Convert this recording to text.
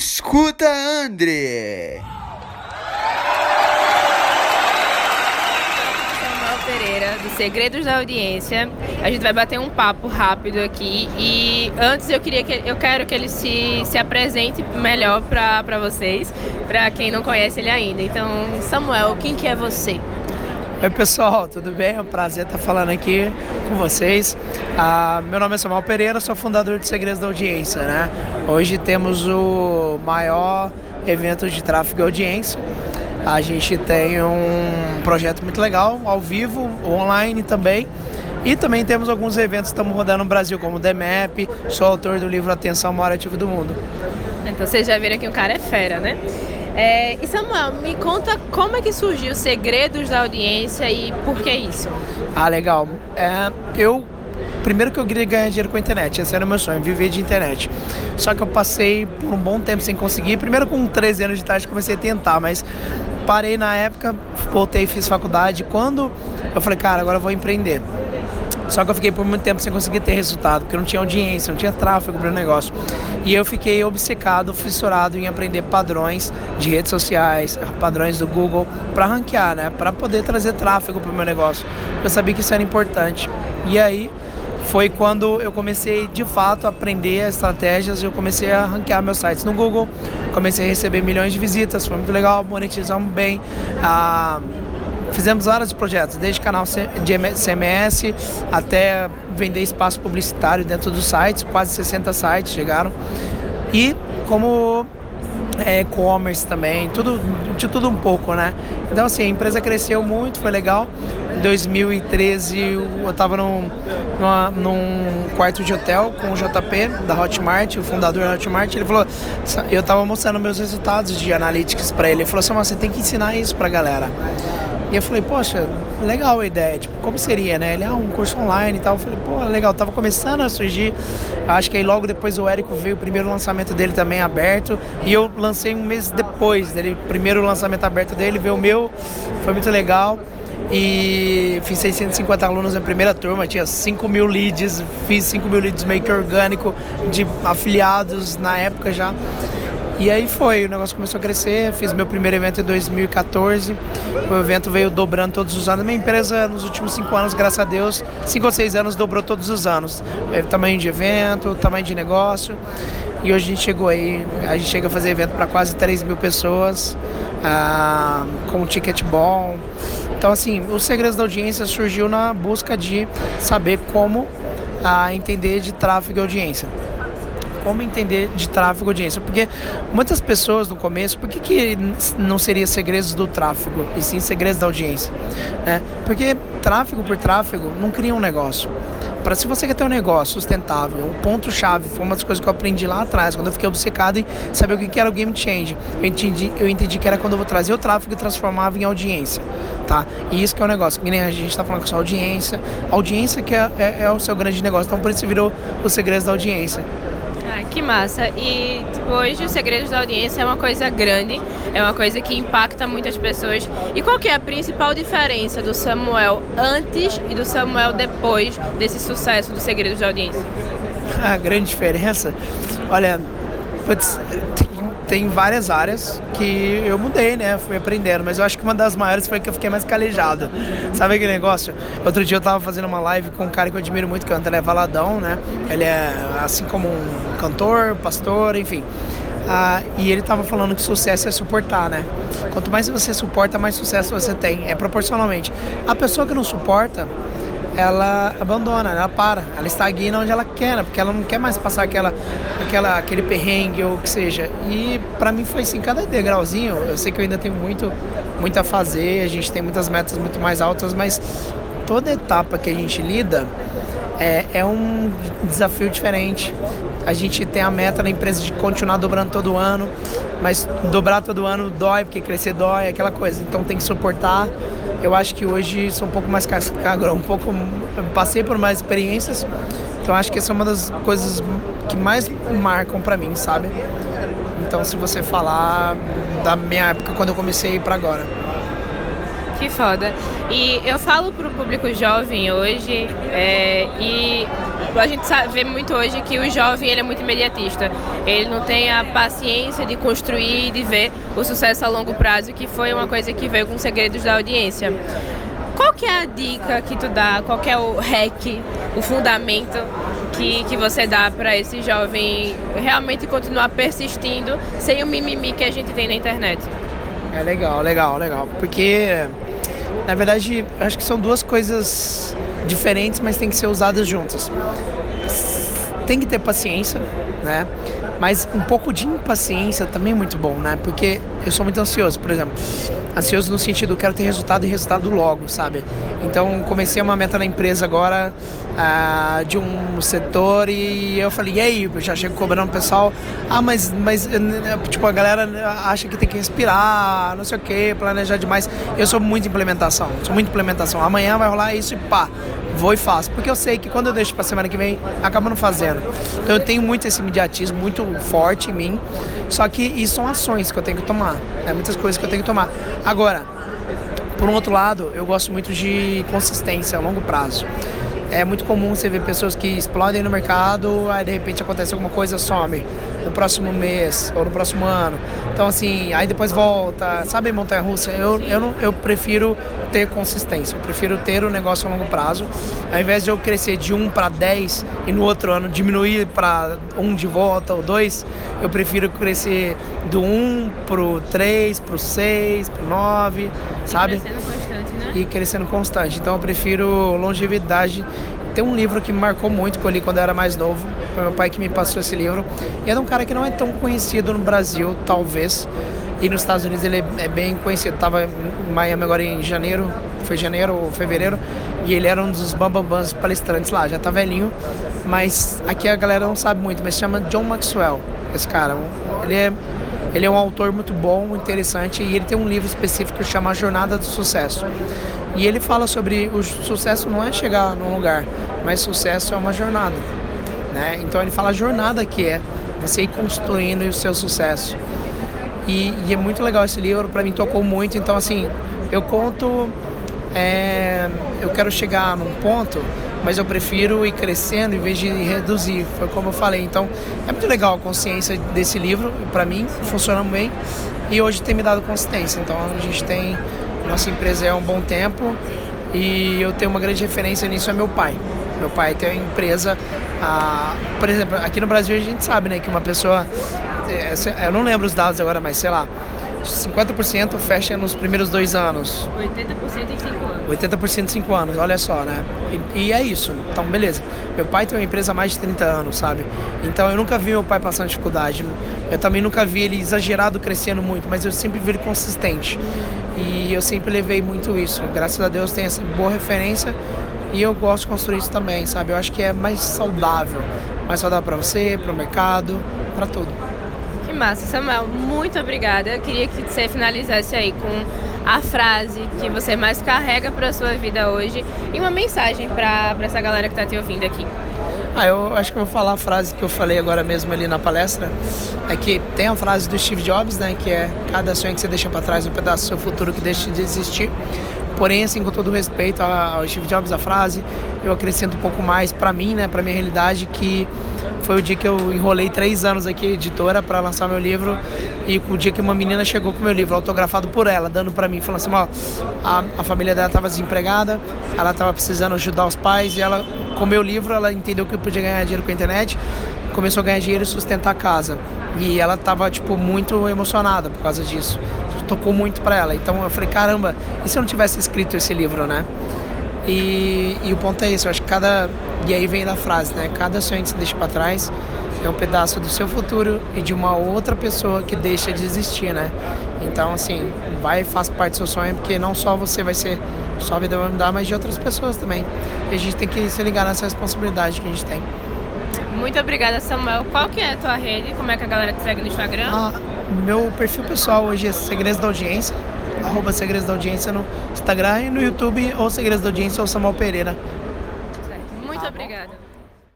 Escuta André. Pereira, do Segredos da Audiência. A gente vai bater um papo rápido aqui e antes eu queria que eu quero que ele se, se apresente melhor para vocês, para quem não conhece ele ainda. Então, Samuel, quem que é você? Oi pessoal, tudo bem? É um prazer estar falando aqui com vocês. Ah, meu nome é Samuel Pereira, sou fundador de Segredos da Audiência. Né? Hoje temos o maior evento de tráfego e audiência. A gente tem um projeto muito legal, ao vivo, online também. E também temos alguns eventos que estamos rodando no Brasil, como o DMAP, sou autor do livro Atenção Maior Ativo do Mundo. Então vocês já viram que o cara é fera, né? É, e Samuel, me conta como é que surgiu os segredos da audiência e por que isso? Ah, legal. É, eu primeiro que eu queria ganhar dinheiro com a internet, esse era o meu sonho, viver de internet. Só que eu passei por um bom tempo sem conseguir. Primeiro com 13 anos de idade comecei a tentar, mas parei na época, voltei, fiz faculdade. Quando eu falei, cara, agora eu vou empreender. Só que eu fiquei por muito tempo sem conseguir ter resultado, porque não tinha audiência, não tinha tráfego para o negócio. E eu fiquei obcecado, fissurado em aprender padrões de redes sociais, padrões do Google, para ranquear, né? Para poder trazer tráfego para o meu negócio. Eu sabia que isso era importante. E aí foi quando eu comecei de fato a aprender estratégias e eu comecei a ranquear meus sites no Google, comecei a receber milhões de visitas, foi muito legal, monetizamos bem. Ah, Fizemos vários projetos, desde canal de CMS até vender espaço publicitário dentro dos sites, quase 60 sites chegaram. E como é, e-commerce também, tudo, de tudo um pouco, né? Então, assim, a empresa cresceu muito, foi legal. Em 2013, eu estava num, num quarto de hotel com o JP, da Hotmart, o fundador da Hotmart. Ele falou, eu estava mostrando meus resultados de analytics para ele. Ele falou assim, você tem que ensinar isso para galera. E eu falei, poxa, legal a ideia, tipo, como seria, né? Ele, ah, um curso online e tal. Eu falei, pô, legal, tava começando a surgir. Acho que aí logo depois o Érico veio o primeiro lançamento dele também aberto. E eu lancei um mês depois dele, primeiro lançamento aberto dele, veio o meu, foi muito legal. E fiz 650 alunos na primeira turma, tinha 5 mil leads, fiz 5 mil leads meio que orgânico de afiliados na época já. E aí foi, o negócio começou a crescer, fiz meu primeiro evento em 2014, o evento veio dobrando todos os anos. Minha empresa nos últimos cinco anos, graças a Deus, cinco ou seis anos dobrou todos os anos. É, tamanho de evento, tamanho de negócio. E hoje a gente chegou aí, a gente chega a fazer evento para quase 3 mil pessoas, ah, com um ticket bom. Então assim, os segredos da audiência surgiu na busca de saber como ah, entender de tráfego e audiência como entender de tráfego audiência. Porque muitas pessoas no começo, por que, que não seria segredos do tráfego, e sim segredos da audiência? Né? Porque tráfego por tráfego não cria um negócio. Para se você quer ter um negócio sustentável, o ponto-chave foi uma das coisas que eu aprendi lá atrás, quando eu fiquei obcecado em saber o que era o game change. Eu entendi, eu entendi que era quando eu vou trazer o tráfego e transformava em audiência. Tá? E isso que é o negócio, que nem a gente está falando com sua audiência. Audiência que é, é, é o seu grande negócio, então por isso virou os segredos da audiência. Ah, que massa. E tipo, hoje o Segredos da Audiência é uma coisa grande, é uma coisa que impacta muitas pessoas. E qual é a principal diferença do Samuel antes e do Samuel depois desse sucesso do Segredos da Audiência? A grande diferença, olha, putz, tem várias áreas que eu mudei, né? Fui aprendendo, mas eu acho que uma das maiores foi que eu fiquei mais calejado. Sabe aquele negócio? Outro dia eu tava fazendo uma live com um cara que eu admiro muito, que é Valadão, né? Ele é assim como um cantor, pastor, enfim. Ah, e ele estava falando que sucesso é suportar, né? Quanto mais você suporta, mais sucesso você tem. É proporcionalmente. A pessoa que não suporta, ela abandona, ela para, ela estagna onde ela quer, né? porque ela não quer mais passar aquela, aquela, aquele perrengue ou o que seja. E para mim foi assim, cada degrauzinho, eu sei que eu ainda tenho muito, muito a fazer, a gente tem muitas metas muito mais altas, mas toda etapa que a gente lida é, é um desafio diferente. A gente tem a meta na empresa de continuar dobrando todo ano, mas dobrar todo ano dói, porque crescer dói, aquela coisa. Então tem que suportar eu acho que hoje sou um pouco mais cascagro, um pouco passei por mais experiências. Então acho que essa é uma das coisas que mais marcam para mim, sabe? Então se você falar da minha época quando eu comecei para agora. Que foda. E eu falo pro público jovem hoje é, e a gente vê muito hoje que o jovem ele é muito imediatista. Ele não tem a paciência de construir e de ver o sucesso a longo prazo, que foi uma coisa que veio com segredos da audiência. Qual que é a dica que tu dá? Qual que é o hack, o fundamento que, que você dá para esse jovem realmente continuar persistindo sem o mimimi que a gente tem na internet? É legal, legal, legal. Porque, na verdade, acho que são duas coisas diferentes, mas tem que ser usadas juntas. Tem que ter paciência, né? Mas um pouco de impaciência também é muito bom, né? Porque eu sou muito ansioso, por exemplo. Ansioso no sentido, quero ter resultado e resultado logo, sabe? Então, comecei uma meta na empresa agora uh, de um setor e eu falei, e aí? Eu já chego cobrando o pessoal. Ah, mas, mas, tipo, a galera acha que tem que respirar, não sei o que, planejar demais. Eu sou muito implementação, sou muito implementação. Amanhã vai rolar isso e pá vou e faço. Porque eu sei que quando eu deixo para semana que vem, acaba não fazendo. Então eu tenho muito esse imediatismo muito forte em mim. Só que isso são ações que eu tenho que tomar. É muitas coisas que eu tenho que tomar. Agora, por um outro lado, eu gosto muito de consistência a longo prazo. É muito comum você ver pessoas que explodem no mercado, aí de repente acontece alguma coisa, some no próximo mês ou no próximo ano. Então, assim, aí depois volta, sabe, montanha russa? Eu, eu, não, eu prefiro ter consistência, eu prefiro ter o um negócio a longo prazo, ao invés de eu crescer de 1 para 10 e no outro ano diminuir para 1 de volta ou 2, eu prefiro crescer do 1 para o 3, para o 6, para o 9, sabe? E crescendo constante. Então eu prefiro longevidade. Tem um livro que me marcou muito, que eu li quando eu era mais novo. Foi meu pai que me passou esse livro. E é de um cara que não é tão conhecido no Brasil, talvez. E nos Estados Unidos ele é bem conhecido. Tava em Miami agora em janeiro, foi janeiro ou fevereiro, e ele era um dos bambambãs palestrantes lá. Já tá velhinho, mas aqui a galera não sabe muito, mas se chama John Maxwell, esse cara. Ele é ele é um autor muito bom, interessante e ele tem um livro específico que chama Jornada do Sucesso. E ele fala sobre o sucesso não é chegar num lugar, mas sucesso é uma jornada. Né? Então ele fala a jornada que é você ir construindo o seu sucesso. E, e é muito legal esse livro, para mim tocou muito. Então assim, eu conto, é, eu quero chegar num ponto mas eu prefiro ir crescendo em vez de reduzir. Foi como eu falei. Então, é muito legal a consciência desse livro, para mim, funciona bem e hoje tem me dado consistência. Então, a gente tem nossa empresa é um bom tempo e eu tenho uma grande referência nisso é meu pai. Meu pai tem uma empresa, por exemplo, aqui no Brasil a gente sabe, né, que uma pessoa, é, eu não lembro os dados agora, mas sei lá, 50% fecha nos primeiros dois anos. 80% em 5 anos. 80% em 5 anos, olha só, né? E, e, é isso. Então, beleza. Meu pai tem uma empresa há mais de 30 anos, sabe? Então eu nunca vi meu pai passando dificuldade. Eu também nunca vi ele exagerado crescendo muito, mas eu sempre vi ele consistente. E eu sempre levei muito isso. Graças a Deus tem essa boa referência e eu gosto de construir isso também, sabe? Eu acho que é mais saudável. Mais saudável para você, para o mercado, para tudo. Massa, Samuel. Muito obrigada. Eu queria que você finalizasse aí com a frase que você mais carrega para a sua vida hoje e uma mensagem para essa galera que está te ouvindo aqui. Ah, eu acho que eu vou falar a frase que eu falei agora mesmo ali na palestra. É que tem a frase do Steve Jobs, né? Que é cada sonho que você deixa para trás, um pedaço do seu futuro que deixa de existir. Porém, assim, com todo respeito ao Steve Jobs, a frase, eu acrescento um pouco mais para mim, né? Para minha realidade, que foi o dia que eu enrolei três anos aqui, editora, para lançar meu livro. E o dia que uma menina chegou com meu livro, autografado por ela, dando para mim, falando assim: ó, a, a família dela estava desempregada, ela estava precisando ajudar os pais, e ela, com meu livro, ela entendeu que eu podia ganhar dinheiro com a internet, começou a ganhar dinheiro e sustentar a casa. E ela estava, tipo, muito emocionada por causa disso. Tocou muito para ela. Então eu falei: caramba, e se eu não tivesse escrito esse livro, né? E, e, o ponto é esse, eu acho que cada. E aí vem da frase, né? Cada sonho que você deixa para trás é um pedaço do seu futuro e de uma outra pessoa que deixa de existir, né? Então, assim, vai e faz parte do seu sonho, porque não só você vai ser. Sua vida vai mudar, mas de outras pessoas também. E a gente tem que se ligar nessa responsabilidade que a gente tem. Muito obrigada, Samuel. Qual que é a tua rede? Como é que a galera te segue no Instagram? Ah, meu perfil pessoal hoje é Segredos da Audiência arroba Segredos da Audiência no Instagram e no YouTube, ou Segredos da Audiência ou Samuel Pereira. Muito obrigada.